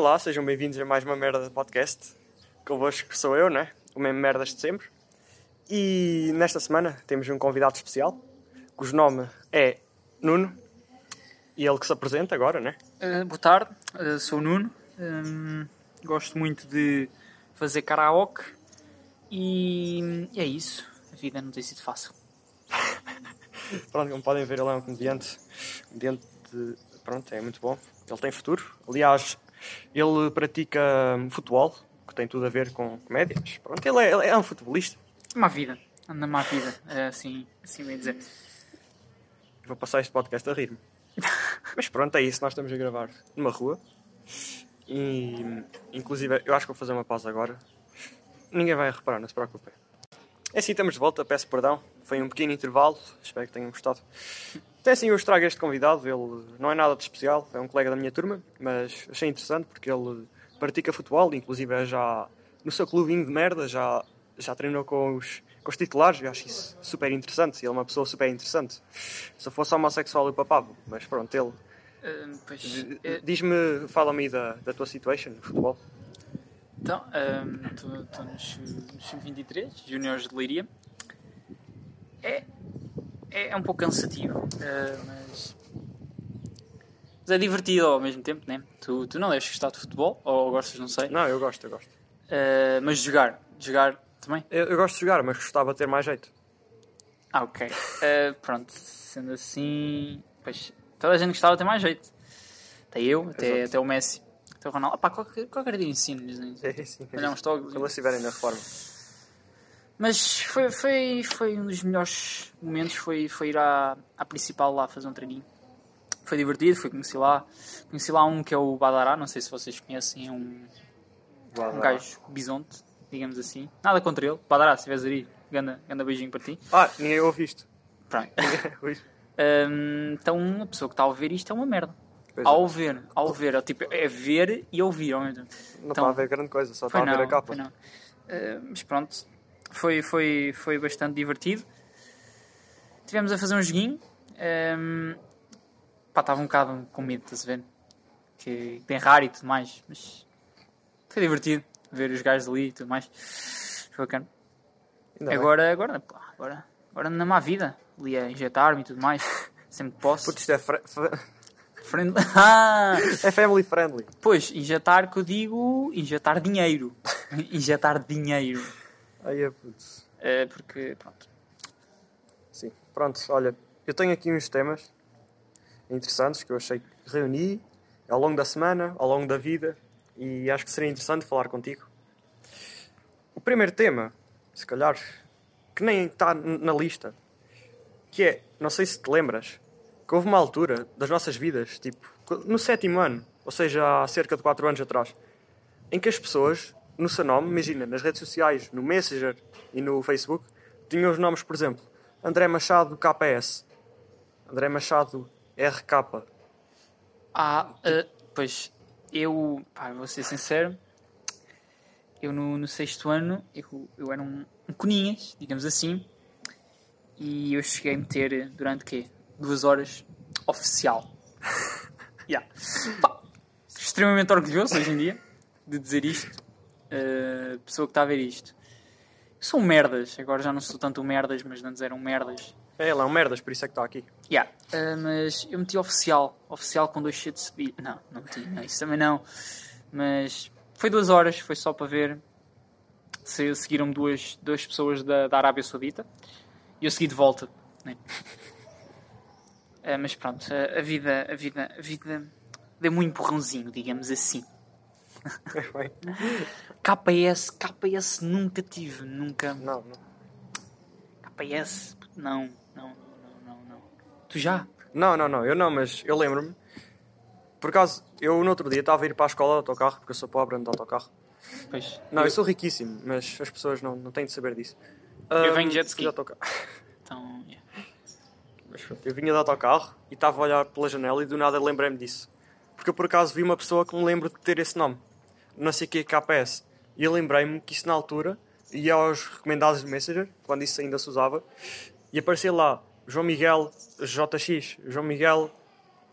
Olá, sejam bem-vindos a mais uma merda de podcast. Convosco sou eu, né? O mesmo merdas de sempre. E nesta semana temos um convidado especial, cujo nome é Nuno. E ele que se apresenta agora, né? Uh, boa tarde, uh, sou o Nuno. Um, gosto muito de fazer karaoke e é isso. A vida não tem sido fácil. Pronto, como podem ver, ele é um comediante. Comediante, de... pronto, é muito bom. Ele tem futuro. Aliás, ele pratica futebol, que tem tudo a ver com comédia. Mas pronto, ele é, ele é um futebolista. Má vida, anda má vida, é assim, assim bem dizer. Vou passar este podcast a rir-me. Mas pronto, é isso. Nós estamos a gravar numa rua. E, inclusive, eu acho que vou fazer uma pausa agora. Ninguém vai reparar, não se preocupem. É assim, estamos de volta. Peço perdão. Foi um pequeno intervalo. Espero que tenham gostado. Até assim, eu estrago este convidado. Ele não é nada de especial. É um colega da minha turma. Mas achei interessante porque ele pratica futebol. Inclusive, é já no seu clubinho de merda. Já, já treinou com os, com os titulares. Eu acho isso super interessante. Ele é uma pessoa super interessante. Se eu fosse homossexual, eu papava. Mas pronto, ele Uh, D- uh, Diz-me, fala-me aí da, da tua situation no futebol. então, estou nos, nos sub-23, juniores de Leiria. É, é, é um pouco cansativo, uh, mas, mas é divertido ao mesmo tempo, né? Tu, tu não deves gostar de futebol, ou gostas, não sei. Não, eu gosto, eu gosto. Uh, mas jogar, jogar também? Eu, eu gosto de jogar, mas gostava de ter mais jeito. Ah, ok. Uh, pronto, sendo assim, pois, toda a gente gostava de ter mais jeito. Até eu, até, Exato. até o Messi, até o Ronaldo. Pá, qualquer, qualquer dia ensino-lhes, né? É, sim. Olhar uns toques. Quando eles estiverem na reforma. Mas foi, foi, foi um dos melhores momentos, foi, foi ir à, à principal lá fazer um treininho. Foi divertido, foi conhecer lá. Conheci lá um que é o Badará, não sei se vocês conhecem, é um, um gajo bisonte, digamos assim. Nada contra ele. Badará, se estiveres aí, ganda, ganda beijinho para ti. Ah, ninguém ouve isto. Pronto. Hum, então uma pessoa que está a ouvir isto é uma merda. Pois é. Ao ver, ao ver, é, tipo, é ver e ouvir ao mesmo tempo. Não Então, está a ver grande coisa, só está a ver a capa. não. Uh, mas pronto, foi, foi, foi bastante divertido. Tivemos a fazer um joguinho. Um, pá, estava um bocado com medo, estás a ver? Que tem raro e tudo mais, mas foi divertido ver os gajos ali e tudo mais. Foi bacana. Ainda bem. Agora, agora, pá, agora, agora na má vida, ali a injetar-me e tudo mais, sempre que posso. Putz, isto é, fre- fre- Friend- Ah! é family friendly. Pois, injetar que eu digo injetar dinheiro. injetar dinheiro. Aí é putz. É porque, pronto. Sim. Pronto, olha, eu tenho aqui uns temas interessantes que eu achei que reuni ao longo da semana, ao longo da vida, e acho que seria interessante falar contigo. O primeiro tema, se calhar, que nem está na lista, que é, não sei se te lembras, que houve uma altura das nossas vidas, tipo, no sétimo ano, ou seja, há cerca de 4 anos atrás, em que as pessoas, no seu nome, imagina, nas redes sociais, no Messenger e no Facebook, tinham os nomes, por exemplo, André Machado KS, André Machado RK. Ah, ah, pois, eu, pá, vou ser sincero, eu no, no sexto ano, eu, eu era um, um coninhas, digamos assim, e eu cheguei a meter durante quê? Duas horas oficial. yeah. Pá, extremamente orgulhoso hoje em dia de dizer isto. Uh, pessoa que está a ver isto. São merdas, agora já não sou tanto merdas, mas antes eram merdas. É, ele é um merdas, por isso é que está aqui. Yeah. Uh, mas eu meti oficial, oficial com dois de subir. Não, não meti, não, isso também não. Mas foi duas horas, foi só para ver. Se seguiram duas, duas pessoas da, da Arábia Saudita e eu segui de volta. né? Uh, mas pronto, a, a vida, a vida, a vida deu-me um empurrãozinho, digamos assim. KS, KS nunca tive, nunca. não, não. KS, não, não, não, não, não. Tu já? Não, não, não, eu não, mas eu lembro-me. Por acaso, eu no outro dia estava a ir para a escola de autocarro, porque eu sou pobre, ando de autocarro. Pois. Não, eu sou riquíssimo, mas as pessoas não, não têm de saber disso. Eu Ahm, venho de jet ski. de autocarro. Então, yeah. Mas eu vinha de autocarro e estava a olhar pela janela e do nada lembrei-me disso. Porque eu por acaso vi uma pessoa que me lembro de ter esse nome. Não sei o que é KPS. E eu lembrei-me que isso na altura ia aos recomendados do Messenger, quando isso ainda se usava, e aparecia lá João Miguel JX, João Miguel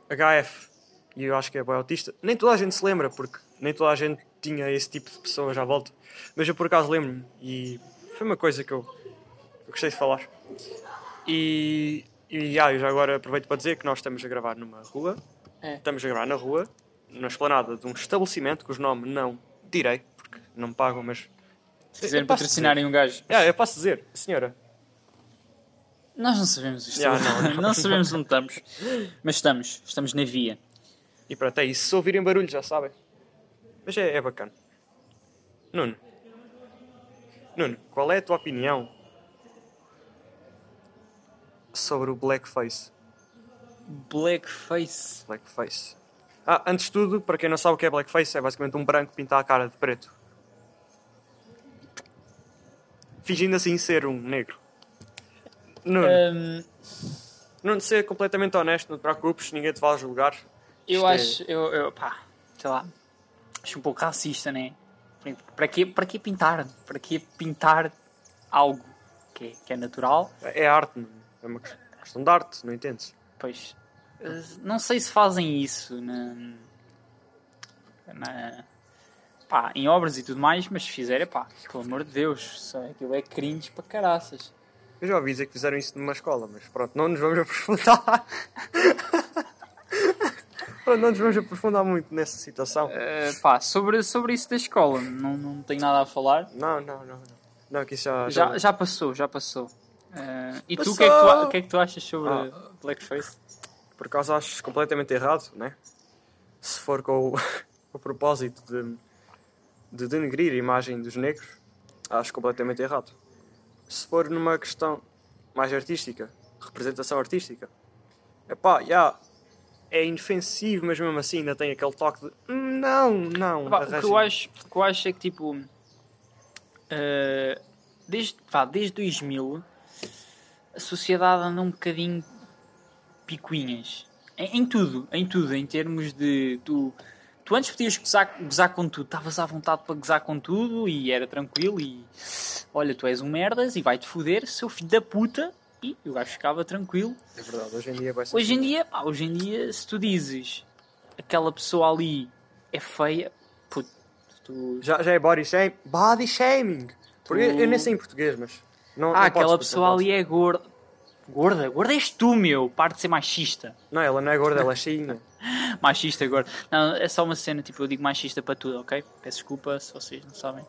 HF. E eu acho que é bem autista. Nem toda a gente se lembra, porque nem toda a gente tinha esse tipo de pessoas à volta. Mas eu por acaso lembro-me e foi uma coisa que eu, eu gostei de falar. E, e ah, eu já agora aproveito para dizer que nós estamos a gravar numa rua. É. Estamos a gravar na rua, na esplanada de um estabelecimento cujo nome não direi, porque não me pagam, mas. Se quiserem patrocinarem um gajo. Ah, eu posso dizer, senhora. Nós não sabemos isto. Já, não, não. não sabemos onde estamos. Mas estamos. Estamos na via. E pronto, é isso. Se ouvirem barulho, já sabem. Mas é, é bacana. Nuno. Nuno, qual é a tua opinião sobre o blackface? Blackface. Blackface. Ah, antes de tudo, para quem não sabe o que é blackface, é basicamente um branco pintar a cara de preto. Fingindo assim ser um negro. Nuno, Hum, Nuno, ser completamente honesto, não te preocupes, ninguém te vai julgar. eu Isto é- acho. Eu, eu, pá, sei lá. Acho um pouco racista, né? Para quê, para quê pintar? Para quê pintar algo que é, que é natural? É arte, é uma questão de arte, não entendes? Pois. Não sei se fazem isso na. na pá, em obras e tudo mais, mas se fizerem, pá, pelo amor de Deus, só aquilo é cringe para caraças. Eu já ouvi dizer que fizeram isso numa escola, mas pronto, não nos vamos aprofundar. Pronto, não nos vamos aprofundar muito nessa situação. Eh, pá, sobre, sobre isso da escola, não, não tenho nada a falar. Não, não, não. Não, que isso já. Já, já passou, já passou. Eh, e tu, Passou! o que, é que tu, que é que tu achas sobre Ah. Blackface? Por acaso acho completamente errado, né? Se for com o, o propósito de, de denegrir a imagem dos negros, acho completamente errado. Se for numa questão mais artística, representação artística, epá, já, é inofensivo, mas mesmo assim ainda tem aquele toque de "Hum, não, não. Pá, o, que arranjem." eu acho, o que eu acho é que tipo eh, desde, pá, desde 2000 a sociedade anda um bocadinho picuinhas em, em tudo, em tudo, em termos de tu, tu antes podias gozar, gozar com tudo, estavas à vontade para gozar com tudo e era tranquilo e olha, tu és um merdas e vai-te foder, seu filho da puta e o gajo ficava tranquilo É verdade, hoje em dia vai ser Hoje em assim. dia, pá, hoje em dia, se tu dizes aquela pessoa ali é feia, puto, tu... Já, já é body shaming? Body shaming! Porque eu, eu nem sei em português, mas. Não, ah, não aquela podes, pessoa ali é gorda. Gorda? Gorda és tu, meu! Para de ser machista. Não, ela não é gorda, ela é cheinha. Machista, gorda. Não, é só uma cena, tipo, eu digo machista para tudo, ok? Peço desculpa se vocês não sabem.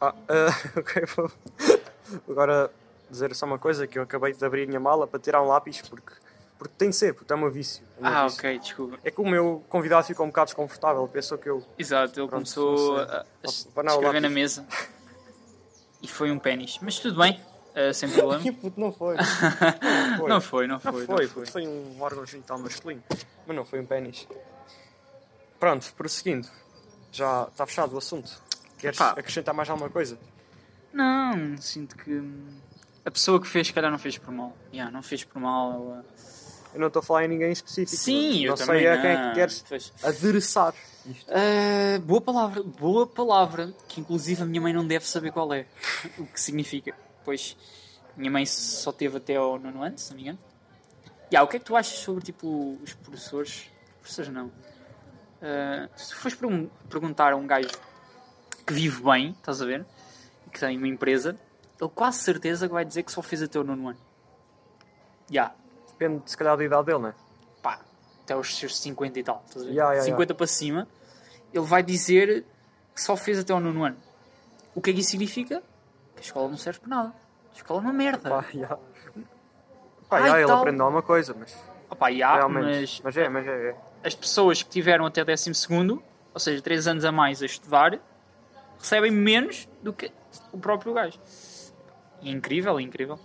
Ah, ah, ok, vou agora dizer só uma coisa: que eu acabei de abrir a minha mala para tirar um lápis, porque, porque tem de ser, porque é meu vício. é Ah, vício. ok, desculpa. É que o meu convidado ficou um bocado desconfortável, pensou que eu. Exato, ele Pronto, começou sei. a, a escrever na mesa e foi um pênis. Mas tudo bem, eh, sem problema. Que puto, não foi. Não Não foi, não Não foi. foi, não foi. foi um órgão genital masculino. Mas não foi um pênis. Pronto, prosseguindo. Já está fechado o assunto. Queres Epá. acrescentar mais alguma coisa? Não, sinto que hum, a pessoa que fez, se calhar, não fez por mal. Yeah, não fez por mal. Ela... Eu não estou a falar em ninguém específico. Sim, não eu sei também a quem é não. que queres Pois. adereçar isto. Ah, boa palavra, boa palavra, que inclusive a minha mãe não deve saber qual é, o que significa. Pois, minha mãe só teve até ao nono ano, se não me engano. Yeah, o que é que tu achas sobre, tipo, os professores? Professores não. Ah, se fores pergun- perguntar a um gajo que vive bem, estás a ver, e que tem uma empresa, ele quase certeza que vai dizer que só fez até o nono ano. Já, Depende, se calhar, da idade dele, não é? pá, até os seus 50 e tal, estás a ver? Ya, ya. 50 para cima, ele vai dizer que só fez até ao nono ano. O que é que isso significa? Que a escola não serve para nada. A escola é uma merda. Pá, já. Pá, Ai, já, ele tal. aprendeu alguma coisa, mas Opa, realmente. mas Mas é, mas é. é. as pessoas que tiveram até 12 segundo, ou seja, 3 anos a mais a estudar, recebem menos do que o próprio gajo. É incrível, é incrível.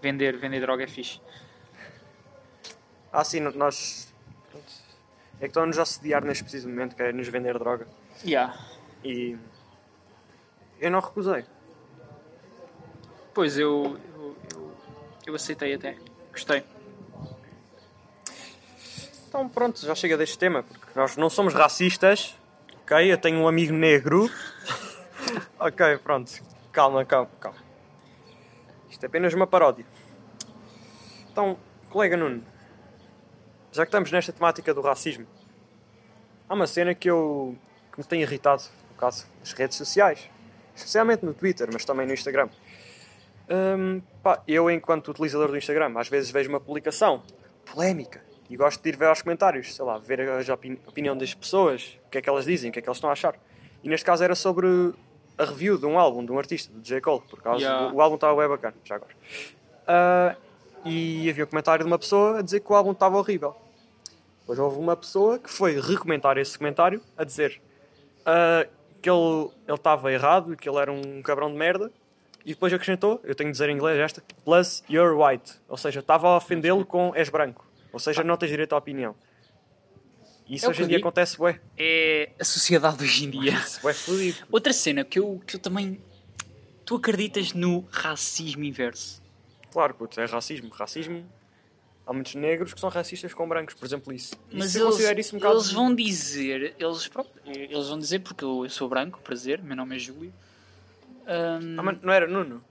Vender, vender droga é fixe. Ah, sim, nós. É que estão-nos a assediar neste preciso momento, querem nos vender droga. Ya. E. Eu não recusei. Pois eu, eu, eu, eu aceitei até. Gostei. Então pronto, já chega deste tema, porque nós não somos racistas, ok? Eu tenho um amigo negro. ok, pronto. Calma, calma, calma. Isto é apenas uma paródia. Então, colega Nuno, já que estamos nesta temática do racismo, há uma cena que eu que me tem irritado, no caso, nas redes sociais, especialmente no Twitter, mas também no Instagram. Hum, pá, eu, enquanto utilizador do Instagram, às vezes vejo uma publicação polémica e gosto de ir ver aos comentários, sei lá, ver a opini opinião das pessoas, o que é que elas dizem, o que é que elas estão a achar. E neste caso era sobre a review de um álbum, de um artista, do J. Cole, por causa Yeah. o, o álbum estava bem bacana, já agora. Ah, e havia um comentário de uma pessoa a dizer que o álbum estava horrível. Depois houve uma pessoa que foi recomentar esse comentário a dizer ah, que ele ele estava errado, que ele era um cabrão de merda. E depois acrescentou, eu tenho de dizer em inglês esta, plus you're white. Ou seja, estava a ofendê-lo com és branco. Ou seja, não tens direito à opinião. Isso É hoje em dia digo. acontece, ué. É a sociedade hoje em dia. Isso é fodido. Outra cena que eu, que eu também. Tu acreditas no racismo inverso? Claro, puto, é racismo. Racismo. Há muitos negros que são racistas com brancos, por exemplo, isso. Mas isso eu eles, considero isso um bocado. eles vão dizer, eles, pronto, eles vão dizer, porque eu, eu sou branco, prazer, meu nome é Júlio. Ahm, Ah, mas não era Nuno?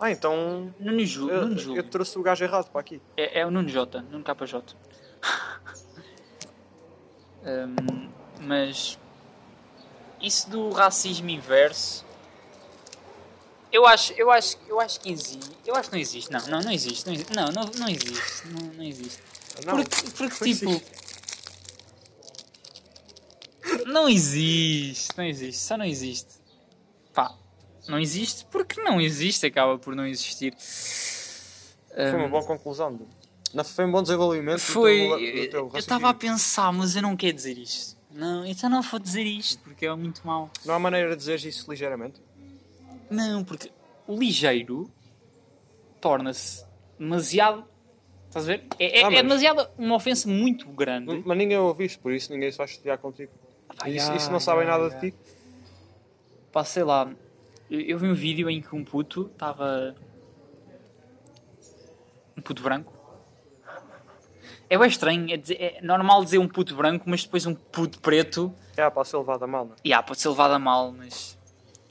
Ah, então. Nuno, Jú, Eu, Nuno eu Júlio. trouxe o gajo errado para aqui. É, é o Nuno J, Nuno KJ. Ahm, mas isso do racismo inverso, eu acho, eu acho, eu acho que existe. Eu acho que não existe. Não, não, não existe. Não, existe. não, não, não existe. Não, não existe. Não, porque, porque tipo. existe. Não existe, não existe, só não existe. Pá, não existe porque não existe, acaba por não existir. Foi uma boa conclusão. do- Não, foi um bom desenvolvimento. do foi. teu- do Eu teu eu estava a pensar, mas eu não quero dizer isto. Não, então não vou dizer isto porque é muito mau. Não há maneira de dizer isso ligeiramente. Não, porque o ligeiro torna-se demasiado. Estás a ver? É, é- Ah, é mas- demasiado uma ofensa muito grande. Mas ninguém ouviu isto, por isso ninguém se vai chatear contigo. Ah, isso, ya, isso não sabem nada de ti. Pá, sei lá. Eu, vi um vídeo em que um puto estava. Um puto branco. É bem estranho. É, dizer- é normal dizer um puto branco, mas depois um puto preto. É, para ser levado a mal, não ah, pode ser levado a mal, mas.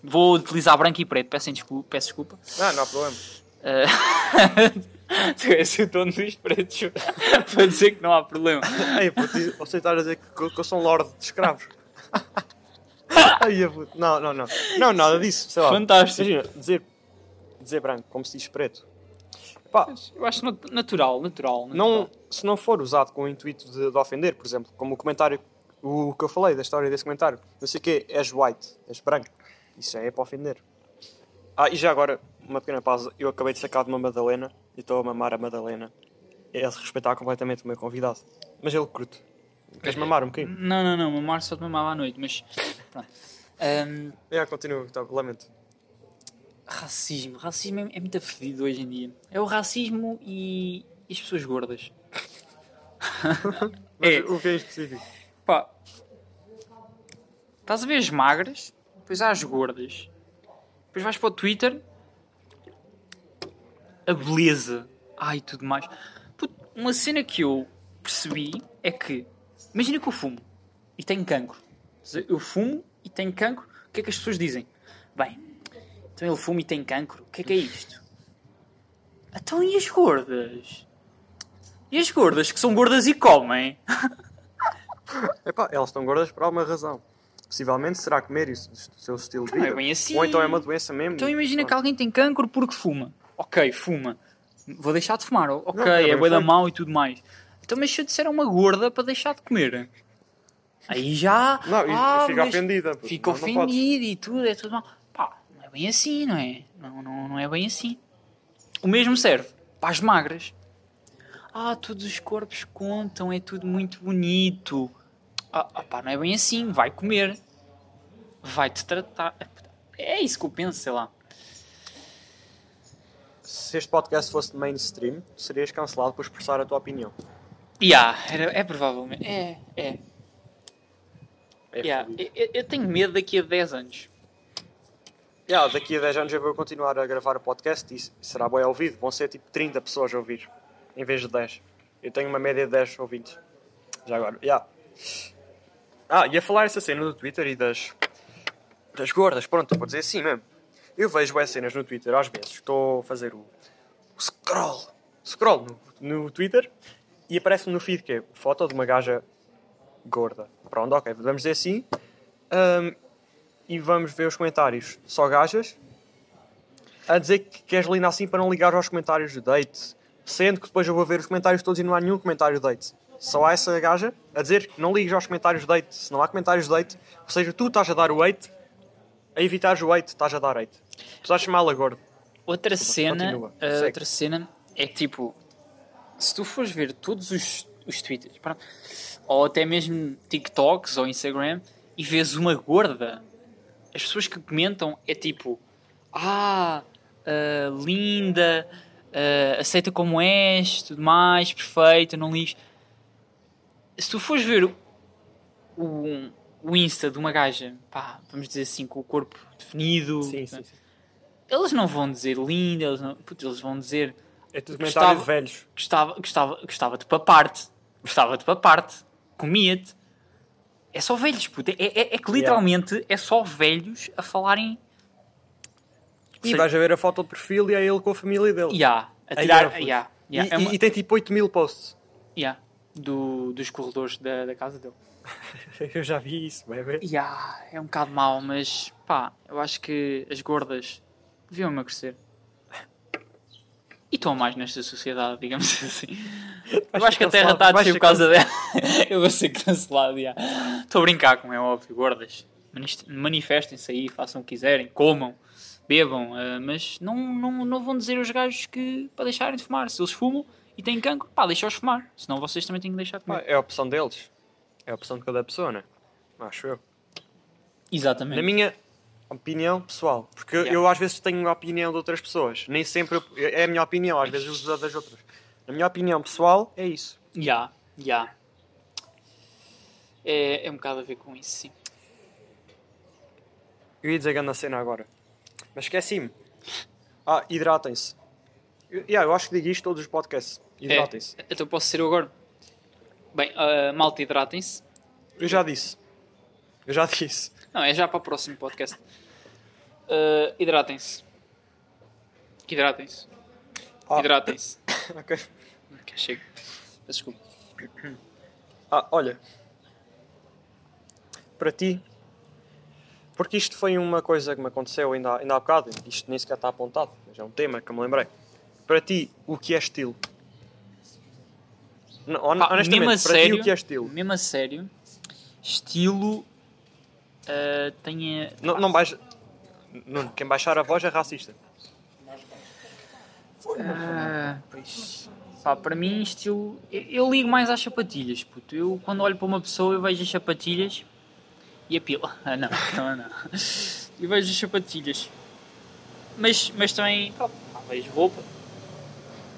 Vou utilizar branco e preto. Peço desculpa. Peço desculpa. Não, não há problema. Ah, tu és o dono dos pretos. Para dizer que não há problema. Ei, puto, você está a dizer que, que eu sou um lorde de escravos. Ai, puto. Não, não, não. Não, nada disso. Sei lá. Fantástico. Imagina, dizer, dizer branco, como se diz preto. Pá, Eu acho nat- natural, natural. não, natural. se não for usado com o intuito de, de ofender, por exemplo, como o comentário, o que eu falei da história desse comentário, não sei o quê, és white, és branco. Isso já é para ofender. Ah, e já agora, uma pequena pausa. Eu acabei de sacar de uma Madalena e estou a mamar a Madalena. É de respeitar completamente o meu convidado. Mas ele curte. Queres mamar um bocadinho? Não, não, não. Mamar só te mamava à noite, mas. Pronto. Ahm, É, continua, tá, lamento. racismo. Racismo é, é muito fedido hoje em dia. É o racismo e, e as pessoas gordas. É. o que é específico? Pá. Estás a ver as magras, depois há as gordas. Depois vais para o Twitter. A beleza. Ai, tudo mais. Puto, uma cena que eu percebi é que. Imagina que eu fumo e tenho cancro. Eu fumo e tenho cancro. O que é que as pessoas dizem? Bem, então ele fuma e tem cancro. O que é que é isto? Então e as gordas? E as gordas que são gordas e comem? Epá, elas estão gordas por alguma razão. Possivelmente será comer isso do seu estilo de Não vida. é bem assim. Ou então é uma doença mesmo. Então imagina que alguém tem cancro porque fuma. Ok, fuma. Vou deixar de fumar. Ok, Não, é boi da mau e tudo mais. Então, mas se eu disser a uma gorda para deixar de comer, aí já. Não, e ah, fica mas ofendida. Fica ofendido e tudo, é tudo mal. Pá, não é bem assim, não é? Não, não, não é bem assim. O mesmo serve para as magras. Ah, todos os corpos contam, é tudo muito bonito. Ah, ah, pá, não é bem assim, vai comer. Vai-te tratar. É isso que eu penso, sei lá. Se este podcast fosse de mainstream, serias cancelado por expressar a tua opinião. Yeah, era, é provavelmente. É, é. É Yeah, eu, eu tenho medo daqui a 10 anos. Yeah, daqui a 10 anos eu vou continuar a gravar o podcast e será bem ouvido. Vão ser tipo 30 pessoas a ouvir, em vez de 10. Eu tenho uma média de 10 ouvintes. Já agora, yeah. Ah, ia falar essa cena do Twitter e das, das gordas. Pronto, vou dizer assim mesmo. Eu vejo essas cenas no Twitter às vezes. Estou a fazer o, o scroll. Scroll no, no Twitter e aparece-me no feed que é foto de uma gaja gorda. Pronto, ok, vamos dizer assim. Ahm, e vamos ver os comentários. Só gajas. A dizer que queres linda assim para não ligar aos comentários de date. Sendo que depois eu vou ver os comentários todos e não há nenhum comentário de date. Só há essa gaja a dizer que não ligues aos comentários de date. Se não há comentários de date, ou seja, tu estás a dar o hate, a evitares o hate, estás a dar hate. Tu estás a chamá-la gorda. Outra Desculpa, cena, Segue. outra cena é que tipo, se tu fores ver todos os, os tweets, pronto, ou até mesmo TikToks ou Instagram, e vês uma gorda, as pessoas que comentam é tipo, ah, ah, linda, ah, aceita como és, tudo mais, perfeita, não lixo. Se tu fores ver o, o, o Insta de uma gaja, pá, vamos dizer assim, com o corpo definido, Sim, sim, sim. eles não vão dizer linda, eles, não, putz, eles vão dizer É tudo Gostava- velhos. gostava, gostava, gostava de papar-te, gostava de papar-te, comia-te. É só velhos, puto. É, é, é que literalmente é só velhos a falarem. E vais a ver a foto de perfil e é ele com a família dele. Ya, a tirar. era, ya, ya, E, é uma- e- tem tipo 8 mil posts. ya, do, dos corredores da, da casa dele. Eu já vi isso, bebê. Ya, é um bocado mau, mas pá, eu acho que as gordas deviam emagrecer. E estão mais nesta sociedade, digamos assim. Eu acho que a Terra está a descer por causa dela. Eu vou ser cancelado, já. Estou a brincar, como é óbvio, gordas. Manifestem-se aí, façam o que quiserem, comam, bebam, ah, mas não, não, não vão dizer aos gajos que para deixarem de fumar. Se eles fumam e têm cancro, pá, deixa-os fumar. Senão vocês também têm que deixar de fumar. É a opção deles. É a opção de cada pessoa, né? Acho eu. Exatamente. Na minha opinião pessoal. Porque eu- Yeah. eu às vezes tenho a opinião de outras pessoas. Nem sempre eu- é a minha opinião, às vezes uso a das outras. Na minha opinião pessoal, é isso. Já, já. É, é um bocado a ver com isso, sim. Eu ia dizer grande cena agora. Mas esqueci-me. Ah, hidratem-se. Eu, yeah, eu acho que digo isto todos os podcasts. Hidratem-se. É, então posso ser eu agora? Bem, ah, malta, hidratem-se. Eu já disse. Eu já disse. Não, é já para o próximo podcast. Ah, hidratem-se. Hidratem-se. Ah. Hidratem-se. Ok. Ok, chego. Desculpa. Ah, olha. Para ti. Porque isto foi uma coisa que me aconteceu ainda, há- ainda há bocado. Isto nem sequer está apontado. Mas é um tema que me lembrei. Para ti, o que é estilo? Não, Pá, honestamente, para sério, ti o que é estilo? Mesmo a sério, estilo tenha. Não, não vais... Nuno, quem baixar a voz é racista. Ah, pois. Pá, para mim, estilo. Eu, eu ligo mais às sapatilhas, puto. Eu, quando olho para uma pessoa, eu vejo as sapatilhas e a pila. Ah, não, não, não. Eu vejo as sapatilhas. Mas, mas também, pá, vejo roupa.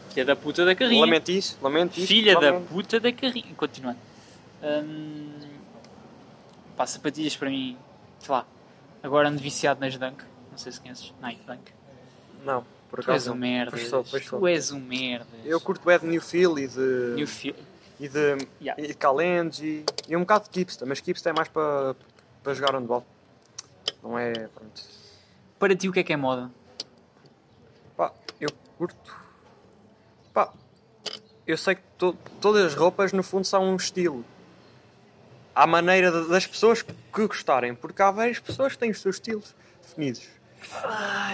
Filha da puta da carrinha. Lamento isso, lamento isso. Filha da lamento. puta da carrinha. Continuando. Hum, pá, sapatilhas para mim, sei lá. Agora ando viciado nas Dunk. Não sei se conheces. Nike Dunk. Não, por Tu és acaso. um merda. Pois sou, pois sou. Tu és um merda. Eu curto é de New Feel e de... New e de, Yeah. e de Kalenji e um bocado de Kipsta, mas Kipsta é mais para para jogar handball. Não é. Pronto. Para ti, o que é que é moda? Pá, eu curto. Pá, eu sei que to- todas as roupas no fundo são um estilo. À maneira de- das pessoas que gostarem, porque há várias pessoas que têm os seus estilos definidos.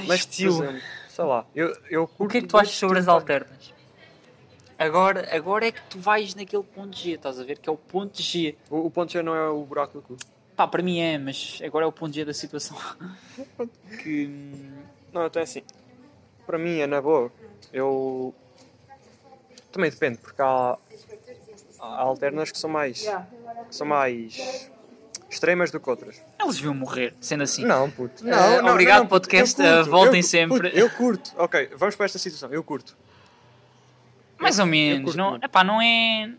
Mas, por exemplo, sei lá, eu, eu curto. O que é que tu achas sobre as estilo, alternas? Agora, agora é que tu vais naquele ponto G, estás a ver? Que é o ponto G. O, o ponto G não é o buraco do cu. Pá, para mim é, mas agora é o ponto G da situação. que. hum, Não, até assim. Para mim é na boa. Eu. Também depende, porque há, há alternas que são mais. Que são mais. extremas do que outras. Eles deviam morrer, sendo assim. Não, puto. Eh, obrigado, podcast, eu eh, curto, voltem eu- sempre. puto, eu curto. Ok, vamos para esta situação. Eu curto. Mais ou menos. curto Não, epá, não é.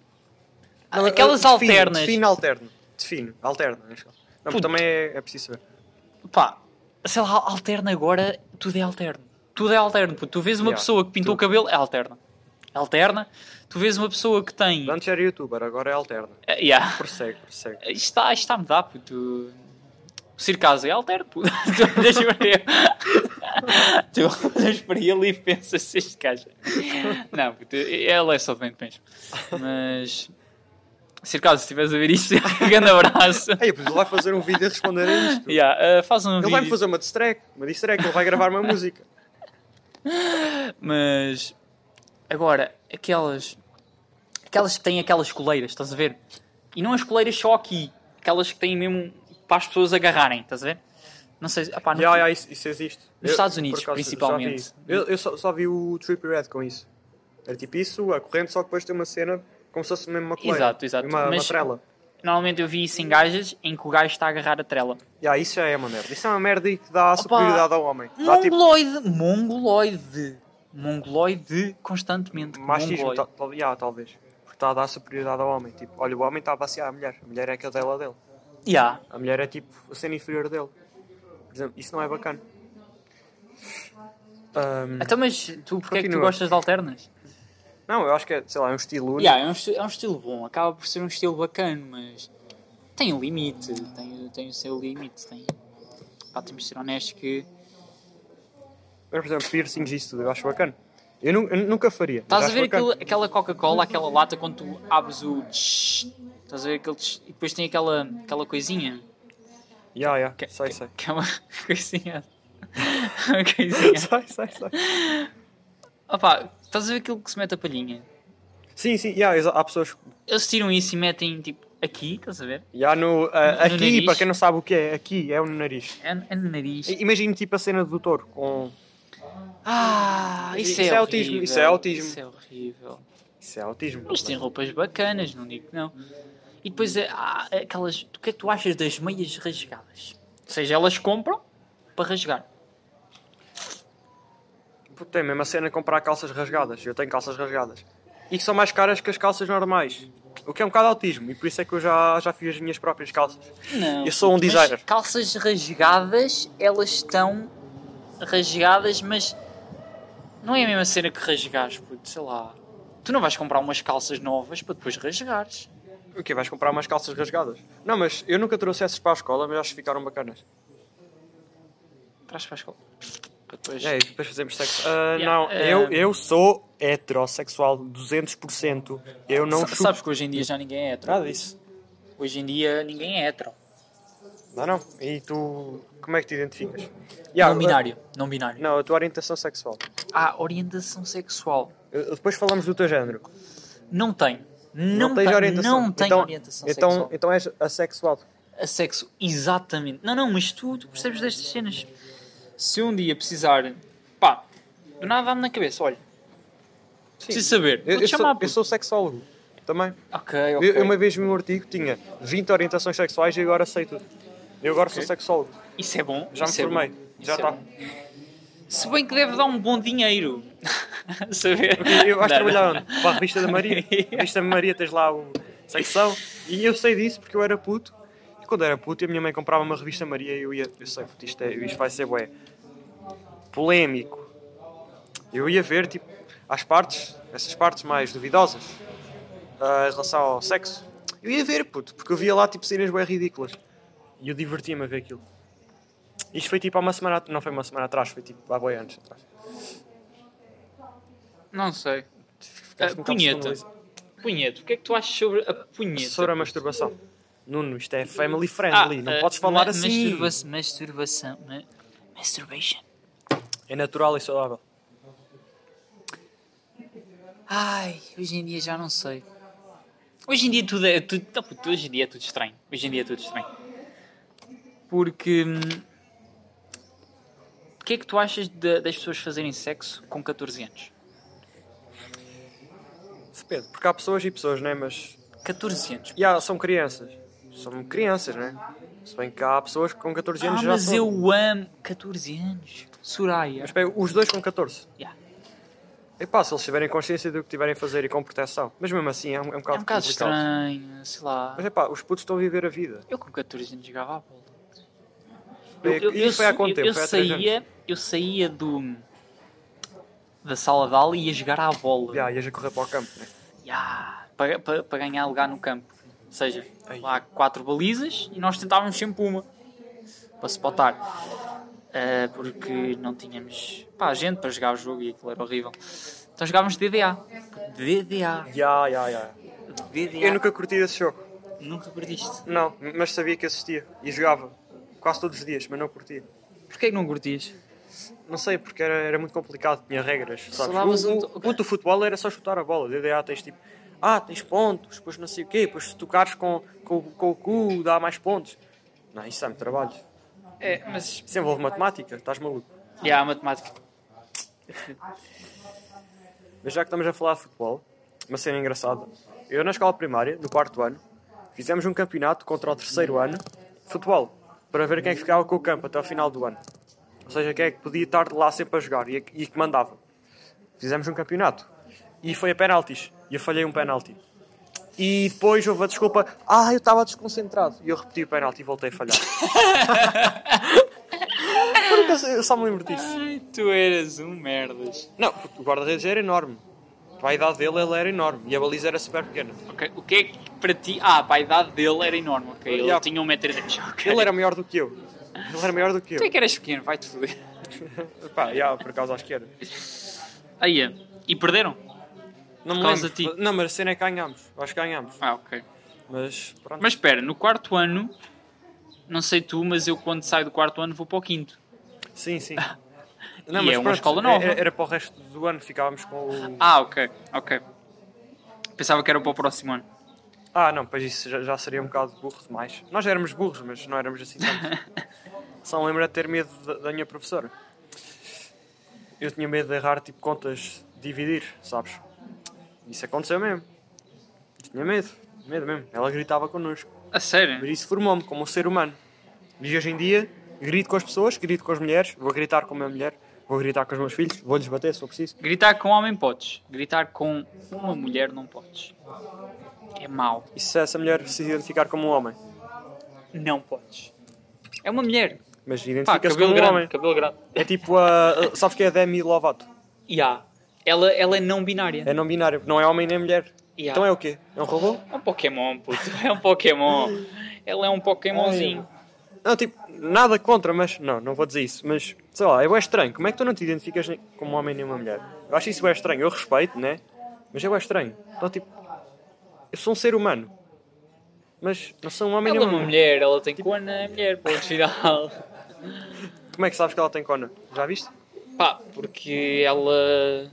Não, Aquelas eu- define, alternas. Define alterno. Define. Alterna. neste caso. Não, Puto. também é, é preciso saber. Pá, sei lá, alterna agora, tudo é alterno. Tudo é alterno. puto. Tu vês uma Yeah, pessoa que pintou o tudo. cabelo, é alterna. É alterna. Tu vês uma pessoa que tem. Antes era youtuber, agora é alterna. Eh, yeah. Prossegue, prossegue. Isto está, isto está a mudar, puto. O circaso é alterno, puto. Tu olhas para ele. Tu olhas para ele e pensas se este gajo. Não, puto, ele é só bem penso. Mas. Circado, se estiveres a ver isto, um grande abraço. Ei, pois ele vai fazer um vídeo a responder a isto. Yeah, uh, faz um Ele vídeo. vai-me fazer uma distrack, uma distrack, ele vai gravar uma música. Mas agora, aquelas aquelas que têm aquelas coleiras, estás a ver? E não as coleiras só aqui, aquelas que têm mesmo para as pessoas agarrarem, estás a ver? Não sei, opá, não, Já, já, isso, isso existe. Nos Eu, Estados Unidos, acaso, principalmente. Eu, eu só, só vi o Trippy Red com isso. Era tipo isso, a corrente, só que depois tem uma cena como se fosse mesmo uma coleira. Exato, exato. Uma, uma Mas- trela. Normalmente eu vi isso em gajas em que o gajo está a agarrar a trela. Já, isso já é uma merda. Isso é uma merda e que dá Opa, superioridade ao homem. Dá tipo Mongoloide, mongoloide, constantemente. machismo, tal, tal, já, talvez. Porque está a dar superioridade ao homem. Tipo, olha, o homem está a passear a mulher. A mulher é a cadela dele. Yeah. A mulher é tipo a cena inferior dele. Por exemplo, isso não é bacana. Ahm, Então, mas tu, porque é que tu gostas de alternas? não, eu acho que é, sei lá, é um estilo único. Yeah, é, um estilo, é um estilo bom, acaba por ser um estilo bacana, mas tem um limite, tem, tem o seu limite. Tem... Pá, temos de ser honestos que. Mas, por exemplo, piercings e isso tudo, eu acho bacana. Eu, nu- eu nunca faria. Estás a ver aquele, aquela Coca-Cola, aquela lata quando tu abres o. tsh, Estás a ver aquele. tsh, E depois tem aquela, aquela coisinha. Ya, ya, Que, sei, que- sei. que é uma coisinha. uma coisinha. sei, sei, sei. Opa, estás a ver aquilo que se mete a palhinha? Sim, sim, exa- há pessoas. Eles tiram isso e metem tipo aqui, estás a ver? Ya no. ah, No aqui, nariz. para quem não sabe o que é, aqui é o nariz. É, é no nariz. Imagina tipo a cena do doutor com. Ah, isso, Isso é, é autismo, horrível. isso é autismo. Isso é horrível. Isso é autismo. Eles têm roupas bacanas, não digo que não. E depois há aquelas. O que é que tu achas das meias rasgadas? Ou seja, elas compram para rasgar. Tem mesmo a cena de comprar calças rasgadas. Eu tenho calças rasgadas. E que são mais caras que as calças normais. O que é um bocado autismo. E por isso é que eu já, já fiz as minhas próprias calças. Não. Eu sou um designer. calças rasgadas, elas estão rasgadas, mas não é a mesma cena que rasgares, puto, sei lá. Tu não vais comprar umas calças novas para depois rasgares. O que Vais comprar umas calças rasgadas? Não, mas eu nunca trouxe essas para a escola, mas acho que ficaram bacanas. Traz para a escola. Para depois. É, depois fazemos sexo. Ah, Yeah, não, ah, eu, eu sou heterossexual 200%. Eu não Sa- chupo Sabes que hoje em dia já ninguém é hetero. nada disso. Hoje em dia ninguém é hetero. Não, não. E tu, como é que te identificas? Yeah, não binário. Não binário. Não, a tua orientação sexual. Ah, orientação sexual. Depois falamos do teu género. Não tenho. Não, tens tenho, orientação. não tenho então, orientação então, sexual. Então és assexual. A sexo, exatamente. Não, não, mas tu, tu percebes destas cenas. Se eu um dia precisar. Pá, do nada dá-me na cabeça, olha. Preciso saber. Eu, Vou-te eu, sou, chamar, eu puto. sou sexólogo. Também. Ok, Eu, ok. eu uma vez vi um artigo, tinha 20 orientações sexuais e agora sei tudo. Eu agora sou sexólogo. Isso é bom. Já me isso é formei. bom, Já isso é está. bom. Se bem que deve dar um bom dinheiro. Saber. Eu vais Não, trabalhar onde? Para a revista da Maria. A revista da Maria tens lá o secção. E eu sei disso porque eu era puto. E quando era puto, a minha mãe comprava uma revista Maria e eu ia. Eu sei, puto, isto, é, isto vai ser bué. Polémico. Eu ia ver, tipo, as partes, essas partes mais duvidosas ah, em relação ao sexo. Eu ia ver, puto, porque eu via lá, tipo, cenas bem ridículas. E eu divertia-me a ver aquilo. Isto foi tipo há uma semana, não foi uma semana atrás, foi tipo há boi anos atrás. Não sei. Ficaste Ah, bocado punheta. Punheta. O que é que tu achas sobre a punheta? Sobre a masturbação. Nuno, isto é family friendly, não ah, podes falar ma- assim. Masturba masturbação. ma- Masturbation. É natural e saudável. Ai, hoje em dia já não sei. Hoje em dia tudo é tudo, não, hoje em dia é tudo estranho. Hoje em dia é tudo estranho. Porque hum, o que é que tu achas de- das pessoas fazerem sexo com 14 anos? Depende, porque há pessoas e pessoas, né? Mas. 14 anos. E há, são crianças. São crianças, né? Se bem que há pessoas que com 14 anos Ah, já mas são. eu amo 14 anos. Soraya. Mas pega os dois com 14. Yeah. E pá, se eles tiverem consciência do que tiverem a fazer e com proteção. Mas mesmo assim é um, é um bocado É um bocado estranho, sei lá. Mas é pá, os putos estão a viver a vida. Eu com 14 anos jogava a bola. E isso foi há quanto eu- tempo? eu saía, eu saía do da sala de aula e ia jogar à bola. Já, ias a correr para o campo, né? Para, para, para ganhar lugar no campo. Ou seja, Ai. lá há quatro balizas e nós tentávamos sempre uma para se botar. Ah, porque não tínhamos pá, gente para jogar o jogo e aquilo era horrível. Então jogávamos DDA. DDA. Já, já. VDA. Eu nunca curti esse jogo. Nunca perdiste. Não, mas sabia que existia. E jogava quase todos os dias, mas não curtia. Porquê que não curtias? Não sei, porque era, era muito complicado, tinha regras. Sabes? O, um o, futebol era só chutar a bola. DDA tens tipo, ah, tens pontos, depois não sei o quê, depois se tocares com, com, com o cu dá mais pontos. Não, isso é muito trabalho. É, mas. Isso envolve matemática, estás maluco. E há a matemática. Mas já que estamos a falar de futebol, uma cena engraçada. Eu na escola primária, no quarto ano, fizemos um campeonato contra o terceiro ano de futebol, para ver quem é que ficava com o campo até ao final do ano. Ou seja, quem é que podia estar lá sempre a jogar e, e que mandava. Fizemos um campeonato. E foi a penaltis. E eu falhei um penalti. E depois houve a desculpa, ah, eu estava desconcentrado. E eu repeti o penalti e voltei a falhar. Nunca- eu só me lembro disso. Ai, tu eras um merdas. Não, porque o guarda-redes era enorme. Para a idade dele, ele era enorme. E a baliza era super pequena. Ok, o que é que para ti. Ah, pá, a idade dele era enorme, ok? Ele Yeah. tinha 1,10m. ok. Ele era maior do que eu. Ele era maior do que eu. Tu é que eras pequeno, vai-te foder. Pá, já, por acaso acho que era. Aí, é. e perderam? Não me Por causa lembro. de ti. Não, mas a cena é que ganhámos. Acho que ganhámos. Ah, ok. Mas pronto. Mas espera, no quarto ano, não sei tu, mas eu quando saio do quarto ano vou para o quinto. Sim, sim. E é uma escola nova. Era, era para o resto do ano, ficávamos com o. Ah, ok, ok. Pensava que era para o próximo ano. Ah, não, pois isso já, já seria um bocado burro demais. Nós já éramos burros, mas não éramos assim tanto. Só me lembro de ter medo da, da minha professora. Eu tinha medo de errar tipo contas, dividir, sabes? Isso aconteceu mesmo. Eu tinha medo, medo mesmo. Ela gritava connosco. A sério? Mas isso formou-me como um ser humano. E hoje em dia, grito com as pessoas, grito com as mulheres, vou gritar com a minha mulher, vou gritar com os meus filhos, vou-lhes bater se for preciso. Gritar com um homem podes. Gritar com uma mulher não podes. É mau. E se essa mulher se identificar como um homem? Não podes. É uma mulher. Mas identifica-se como um grande, homem. cabelo grande. É tipo a. a- Sabes que é a Demi Lovato? Há. Ela, ela é não binária. É não binário, não é homem nem mulher. Há. Então é o quê? É um robô? É um Pokémon, puto. É um Pokémon. Ela é um Pokémonzinho. Não, tipo, nada contra, mas. Não, não vou dizer isso. Mas, sei lá, é estranho. Como é que tu não te identificas como um homem nem uma mulher? Eu acho isso bem estranho. Eu respeito, né? Mas é estranho. Então, tipo. Eu sou um ser humano. Mas não sou um homem Ela é nem uma uma mulher. mulher, ela tem cona, é mulher, ponto final. Como é que sabes que ela tem cona? Já viste? Pá, porque ela.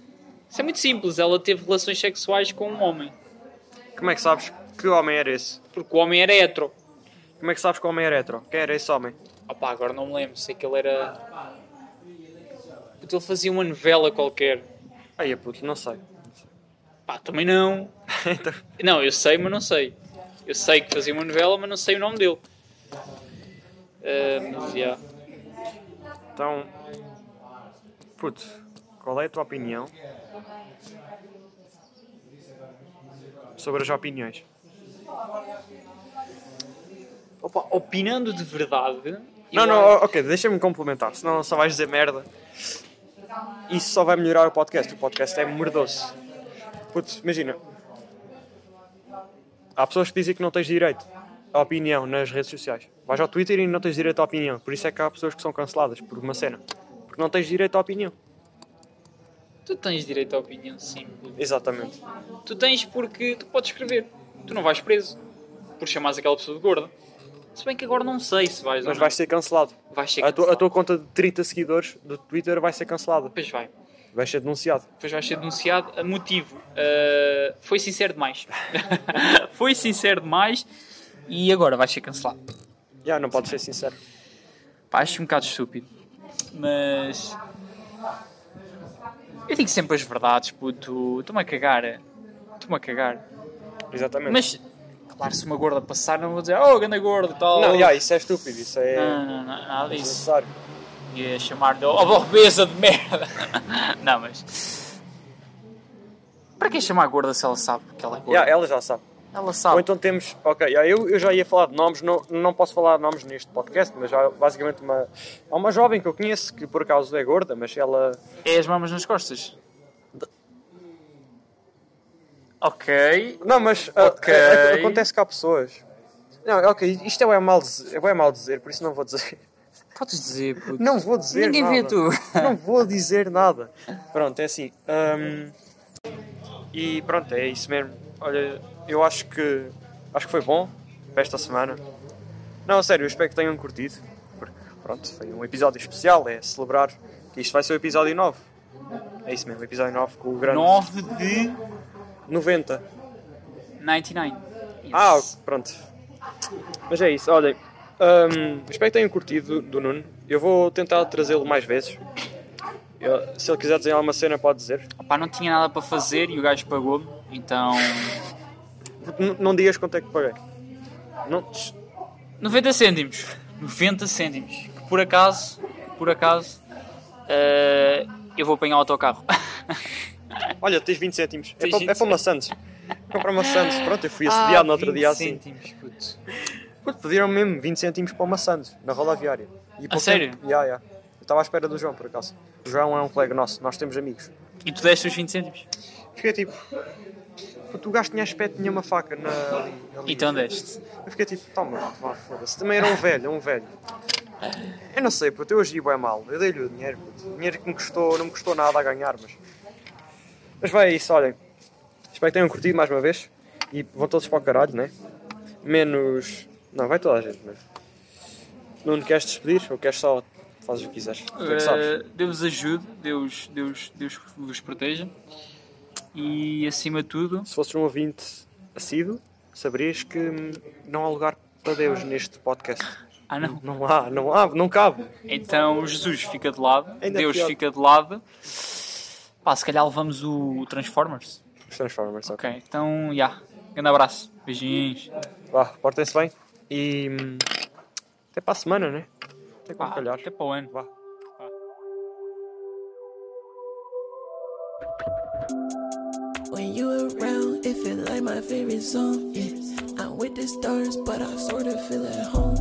Isso é muito simples, ela teve relações sexuais com um homem. Como é que sabes que homem era esse? Porque o homem era hetero. Como é que sabes que o homem era hetero? Quem era esse homem? Opá, agora não me lembro, sei que ele era. Puto, Ele fazia uma novela qualquer. Ai, puto, não sei. Pá, também não. então, Não, eu sei, mas não sei. Eu sei que fazia uma novela, mas não sei o nome dele. Ah, mas, yeah. então. Puto, qual é a tua opinião sobre as opiniões? Opa, opinando de verdade. Não, não, acho- ok, deixa-me complementar, senão só vais dizer merda. Isso só vai melhorar o podcast. O podcast é merdoso. Putz, imagina. Há pessoas que dizem que não tens direito à opinião nas redes sociais. Vais ao Twitter e não tens direito à opinião. Por isso é que há pessoas que são canceladas por uma cena. Porque não tens direito à opinião. Tu tens direito à opinião, sim. Exatamente. Tu tens porque tu podes escrever. Tu não vais preso por chamares aquela pessoa de gorda. Se bem que agora não sei se vais Mas vais ser cancelado. Vais ser A tua, a cancelado. tua conta de 30 seguidores do Twitter vai ser cancelada. Depois vai. Vais ser denunciado. Depois vais ser denunciado. A motivo. uh, foi sincero demais. foi sincero demais e agora vais ser cancelado. Já, não podes ser sincero. Pá, acho um bocado estúpido. Mas. Eu digo sempre as verdades, puto. Estou-me a cagar. Estou-me a cagar. Exatamente. Mas, claro, se uma gorda passar, não vou dizer, oh, ganda gorda e tal. Não, já, isso é estúpido. Isso é Não, não, não, nada disso. desnecessário. Ia chamar-lhe, oh, borrobesa de merda. não, mas. Para que chamar gorda se ela sabe que ela é gorda? Já, ela já sabe. Ela Ou sabe. então temos. Ok, já, eu, eu já ia falar de nomes, não, não posso falar de nomes neste podcast, mas há basicamente uma. Há uma jovem que eu conheço que por acaso é gorda, mas ela. É as mamas nas costas. Ok. Não, mas ah, Ok. ah, ah, acontece que há pessoas. Não, ok, isto é bem mal, dizer, é bem mal dizer, por isso não vou dizer. Podes dizer, puto. Não vou dizer Ninguém nada. vê tu. Não vou dizer nada. Pronto, é assim. hum, e pronto, é isso mesmo. Olha, eu acho que acho que foi bom para esta semana. Não, a sério, eu espero que tenham curtido. Porque pronto, foi um episódio especial, é celebrar que isto vai ser o episódio 9. É isso mesmo, o episódio 9 com o grande 9 de 90. 99. Yes. Ah, pronto. Mas é isso, olhem. hum, espero que tenham curtido do Nuno. Eu vou tentar trazê-lo mais vezes. Eu- se ele quiser dizer alguma cena, pode dizer. Opá, não tinha nada para fazer e o gajo pagou-me, então. N- não digas quanto é que paguei. Não, 90 cêntimos. 90 cêntimos. Que por acaso, por acaso, eh, eu vou apanhar o autocarro. olha, tens 20 cêntimos. É para, 20 é para maçãs. Comprar maçãs. Pronto, eu fui Ah, assediado no outro 20 dia assim. cêntimos, puto. Puto, Pediram mesmo 20 cêntimos para uma Santos, na rodoviária. E pouco sério? tempo- Ya, ya. Eu estava à espera do João, por acaso. O João é um colega nosso, nós temos amigos. E tu deste os 20 cêntimos? Fiquei tipo. Puto, o gajo tinha aspecto, tinha uma faca na, ali, ali. Então deste. Eu fiquei tipo, toma, vá, foda-se. Também era um velho, um velho. Eu não sei, puto, eu agi bem mal. Eu dei-lhe o dinheiro, puto. Dinheiro que me custou, não me custou nada a ganhar, mas. Mas vai é isso, olhem. Espero que tenham curtido mais uma vez. E vão todos para o caralho, né? Menos. Não, vai toda a gente, mas. Nuno, queres despedir ou queres só. Fazes o que quiseres? Tu é que sabes. Eh, Deus ajude, Deus, Deus, Deus vos proteja. E acima de tudo, Se fosses um ouvinte assíduo, saberias que não há lugar para Deus neste podcast. ah não. Não há, não há, não cabe. Então Jesus fica de lado, Ainda Deus pior. fica de lado. Pá, se calhar levamos o Transformers. Os Transformers, ok. Ok, então, já. Grande abraço. Beijinhos. Vá, portem-se bem. E. hum, Até para a semana, né? Até Pá, quando calhar. até para o ano. Vá. When you around, it feel like my favorite song. Yeah, I'm with the stars, but I sort of feel at home.